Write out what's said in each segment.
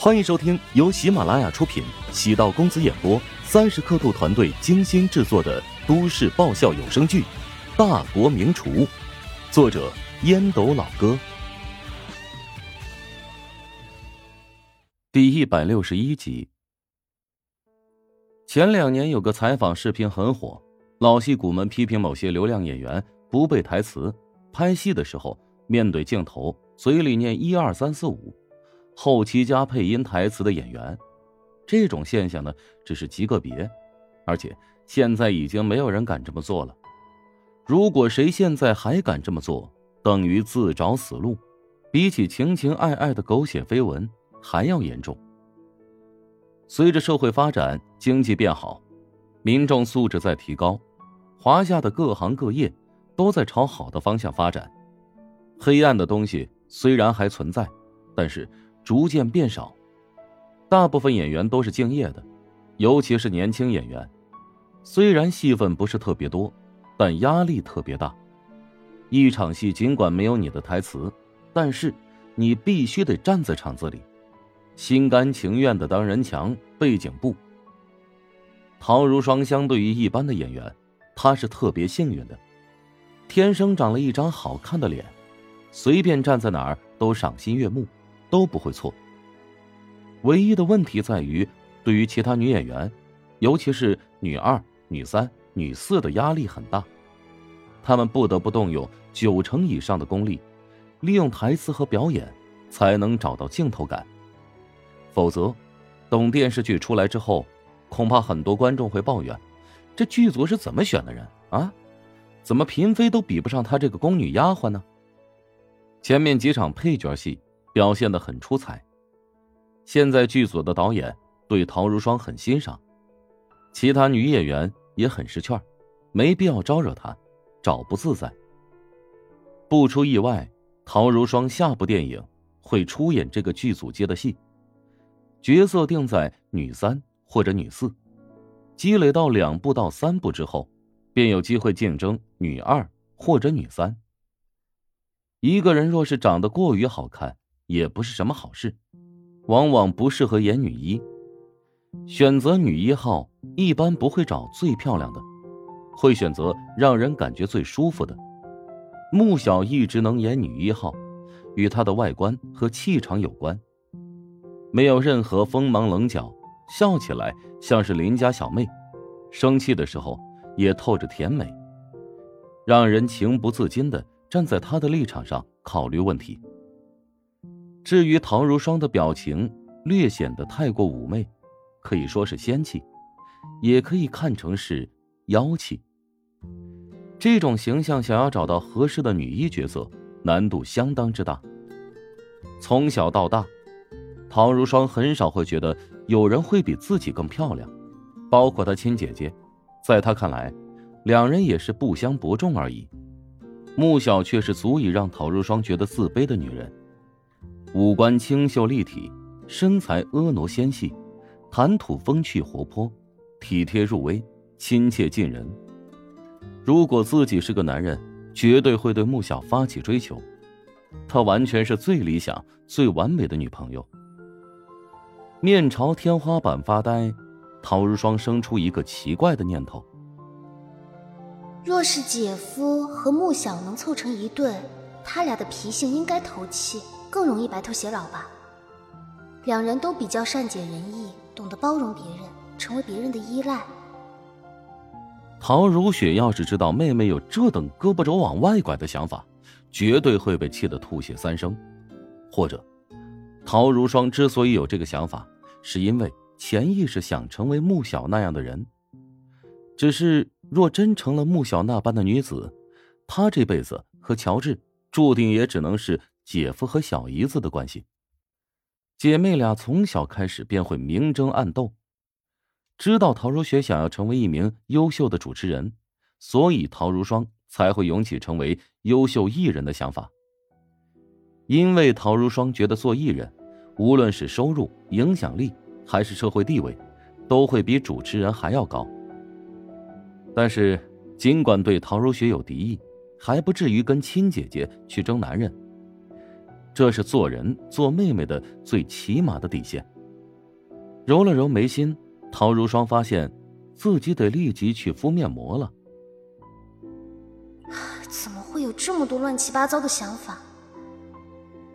欢迎收听由喜马拉雅出品、喜道公子演播、三十刻度团队精心制作的都市爆笑有声剧《大国名厨》，作者烟斗老哥，第一百六十一集。前两年有个采访视频很火，老戏骨们批评某些流量演员不背台词，拍戏的时候面对镜头嘴里念一二三四五。后期加配音台词的演员，这种现象呢只是极个别，而且现在已经没有人敢这么做了。如果谁现在还敢这么做，等于自找死路，比起情情爱爱的狗血绯闻还要严重。随着社会发展，经济变好，民众素质在提高，华夏的各行各业都在朝好的方向发展。黑暗的东西虽然还存在，但是。逐渐变少，大部分演员都是敬业的，尤其是年轻演员。虽然戏份不是特别多，但压力特别大。一场戏尽管没有你的台词，但是你必须得站在场子里，心甘情愿的当人墙、背景布。陶如霜相对于一般的演员，她是特别幸运的，天生长了一张好看的脸，随便站在哪儿都赏心悦目。都不会错。唯一的问题在于，对于其他女演员，尤其是女二、女三、女四的压力很大，她们不得不动用九成以上的功力，利用台词和表演，才能找到镜头感。否则，等电视剧出来之后，恐怕很多观众会抱怨：这剧组是怎么选的人啊？怎么嫔妃都比不上她这个宫女丫鬟呢？前面几场配角戏。表现的很出彩。现在剧组的导演对陶如霜很欣赏，其他女演员也很识趣没必要招惹她，找不自在。不出意外，陶如霜下部电影会出演这个剧组接的戏，角色定在女三或者女四，积累到两部到三部之后，便有机会竞争女二或者女三。一个人若是长得过于好看，也不是什么好事，往往不适合演女一。选择女一号一般不会找最漂亮的，会选择让人感觉最舒服的。穆小一直能演女一号，与她的外观和气场有关，没有任何锋芒棱角，笑起来像是邻家小妹，生气的时候也透着甜美，让人情不自禁的站在她的立场上考虑问题。至于陶如霜的表情略显得太过妩媚，可以说是仙气，也可以看成是妖气。这种形象想要找到合适的女一角色，难度相当之大。从小到大，陶如霜很少会觉得有人会比自己更漂亮，包括她亲姐姐，在她看来，两人也是不相伯仲而已。穆小却是足以让陶如霜觉得自卑的女人。五官清秀立体，身材婀娜纤细，谈吐风趣活泼，体贴入微，亲切近人。如果自己是个男人，绝对会对穆小发起追求。她完全是最理想、最完美的女朋友。面朝天花板发呆，陶如霜生出一个奇怪的念头：若是姐夫和穆小能凑成一对，他俩的脾性应该投契。更容易白头偕老吧。两人都比较善解人意，懂得包容别人，成为别人的依赖。陶如雪要是知道妹妹有这等胳膊肘往外拐的想法，绝对会被气得吐血三升。或者，陶如霜之所以有这个想法，是因为潜意识想成为穆小那样的人。只是，若真成了穆小那般的女子，她这辈子和乔治注定也只能是。姐夫和小姨子的关系，姐妹俩从小开始便会明争暗斗。知道陶如雪想要成为一名优秀的主持人，所以陶如霜才会涌起成为优秀艺人的想法。因为陶如霜觉得做艺人，无论是收入、影响力还是社会地位，都会比主持人还要高。但是，尽管对陶如雪有敌意，还不至于跟亲姐姐去争男人。这是做人做妹妹的最起码的底线。揉了揉眉心，陶如霜发现自己得立即去敷面膜了。怎么会有这么多乱七八糟的想法？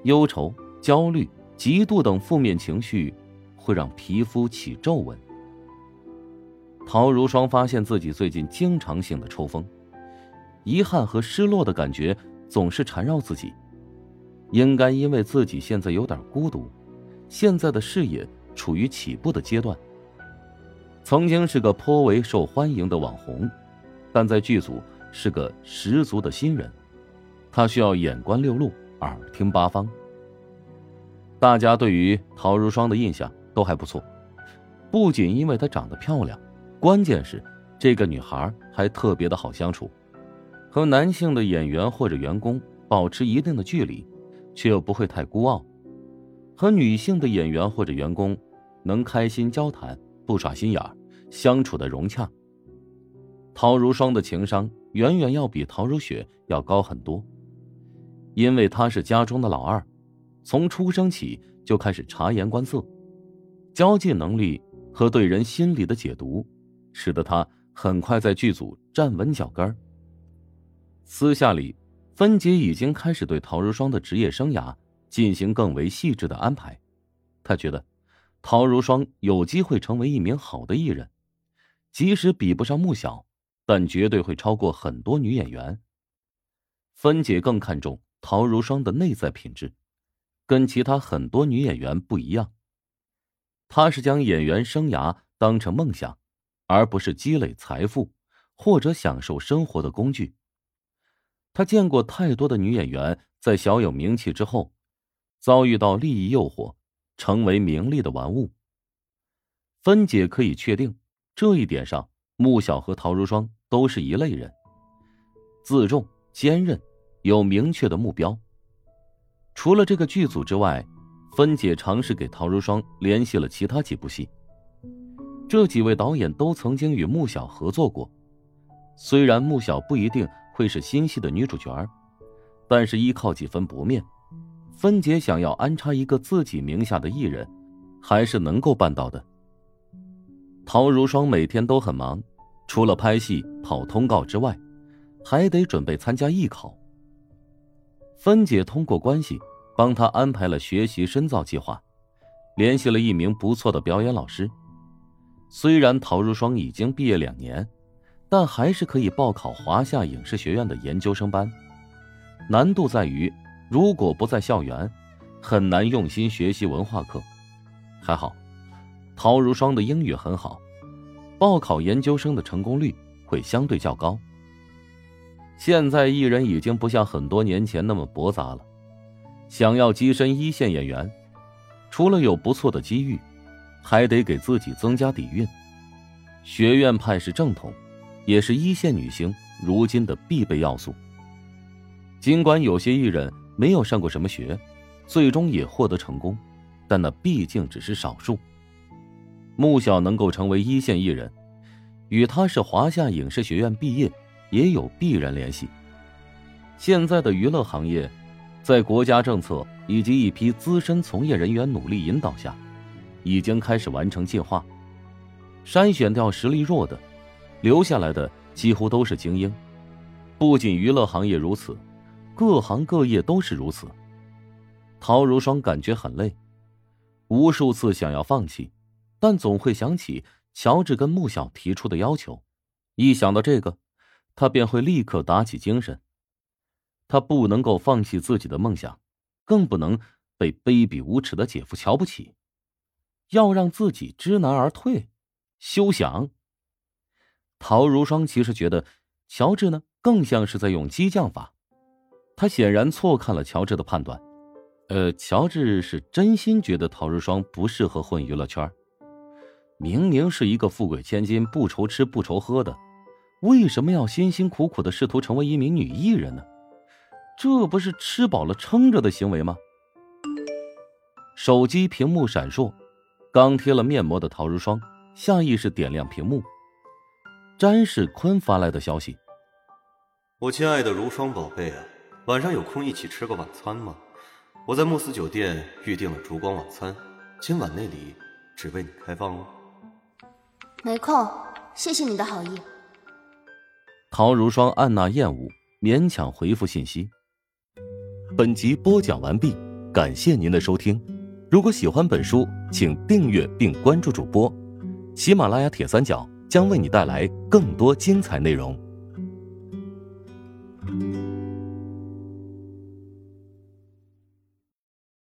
忧愁、焦虑、嫉妒等负面情绪会让皮肤起皱纹。陶如霜发现自己最近经常性的抽风，遗憾和失落的感觉总是缠绕自己。应该因为自己现在有点孤独，现在的事业处于起步的阶段。曾经是个颇为受欢迎的网红，但在剧组是个十足的新人。他需要眼观六路，耳听八方。大家对于陶如霜的印象都还不错，不仅因为她长得漂亮。关键是，这个女孩还特别的好相处，和男性的演员或者员工保持一定的距离，却又不会太孤傲；和女性的演员或者员工能开心交谈，不耍心眼，相处的融洽。陶如霜的情商远远要比陶如雪要高很多，因为她是家中的老二，从出生起就开始察言观色，交际能力和对人心理的解读。使得她很快在剧组站稳脚跟私下里，芬姐已经开始对陶如霜的职业生涯进行更为细致的安排。她觉得，陶如霜有机会成为一名好的艺人，即使比不上穆小，但绝对会超过很多女演员。芬姐更看重陶如霜的内在品质，跟其他很多女演员不一样。她是将演员生涯当成梦想。而不是积累财富或者享受生活的工具。他见过太多的女演员在小有名气之后，遭遇到利益诱惑，成为名利的玩物。芬姐可以确定，这一点上，穆小和陶如霜都是一类人，自重、坚韧，有明确的目标。除了这个剧组之外，芬姐尝试给陶如霜联系了其他几部戏。这几位导演都曾经与穆小合作过，虽然穆小不一定会是新戏的女主角但是依靠几分薄面，芬姐想要安插一个自己名下的艺人，还是能够办到的。陶如霜每天都很忙，除了拍戏、跑通告之外，还得准备参加艺考。芬姐通过关系帮他安排了学习深造计划，联系了一名不错的表演老师。虽然陶如霜已经毕业两年，但还是可以报考华夏影视学院的研究生班。难度在于，如果不在校园，很难用心学习文化课。还好，陶如霜的英语很好，报考研究生的成功率会相对较高。现在艺人已经不像很多年前那么驳杂了，想要跻身一线演员，除了有不错的机遇。还得给自己增加底蕴，学院派是正统，也是一线女星如今的必备要素。尽管有些艺人没有上过什么学，最终也获得成功，但那毕竟只是少数。穆小能够成为一线艺人，与他是华夏影视学院毕业也有必然联系。现在的娱乐行业，在国家政策以及一批资深从业人员努力引导下。已经开始完成进化，筛选掉实力弱的，留下来的几乎都是精英。不仅娱乐行业如此，各行各业都是如此。陶如霜感觉很累，无数次想要放弃，但总会想起乔治跟穆小提出的要求。一想到这个，他便会立刻打起精神。他不能够放弃自己的梦想，更不能被卑鄙无耻的姐夫瞧不起。要让自己知难而退，休想。陶如霜其实觉得乔治呢，更像是在用激将法。他显然错看了乔治的判断。呃，乔治是真心觉得陶如霜不适合混娱乐圈。明明是一个富贵千金，不愁吃不愁喝的，为什么要辛辛苦苦的试图成为一名女艺人呢？这不是吃饱了撑着的行为吗？手机屏幕闪烁。刚贴了面膜的陶如霜下意识点亮屏幕，詹世坤发来的消息：“我亲爱的如霜宝贝啊，晚上有空一起吃个晚餐吗？我在慕斯酒店预定了烛光晚餐，今晚那里只为你开放哦。没空，谢谢你的好意。陶如霜按捺厌恶，勉强回复信息。本集播讲完毕，感谢您的收听。如果喜欢本书，请订阅并关注主播。喜马拉雅铁三角将为你带来更多精彩内容。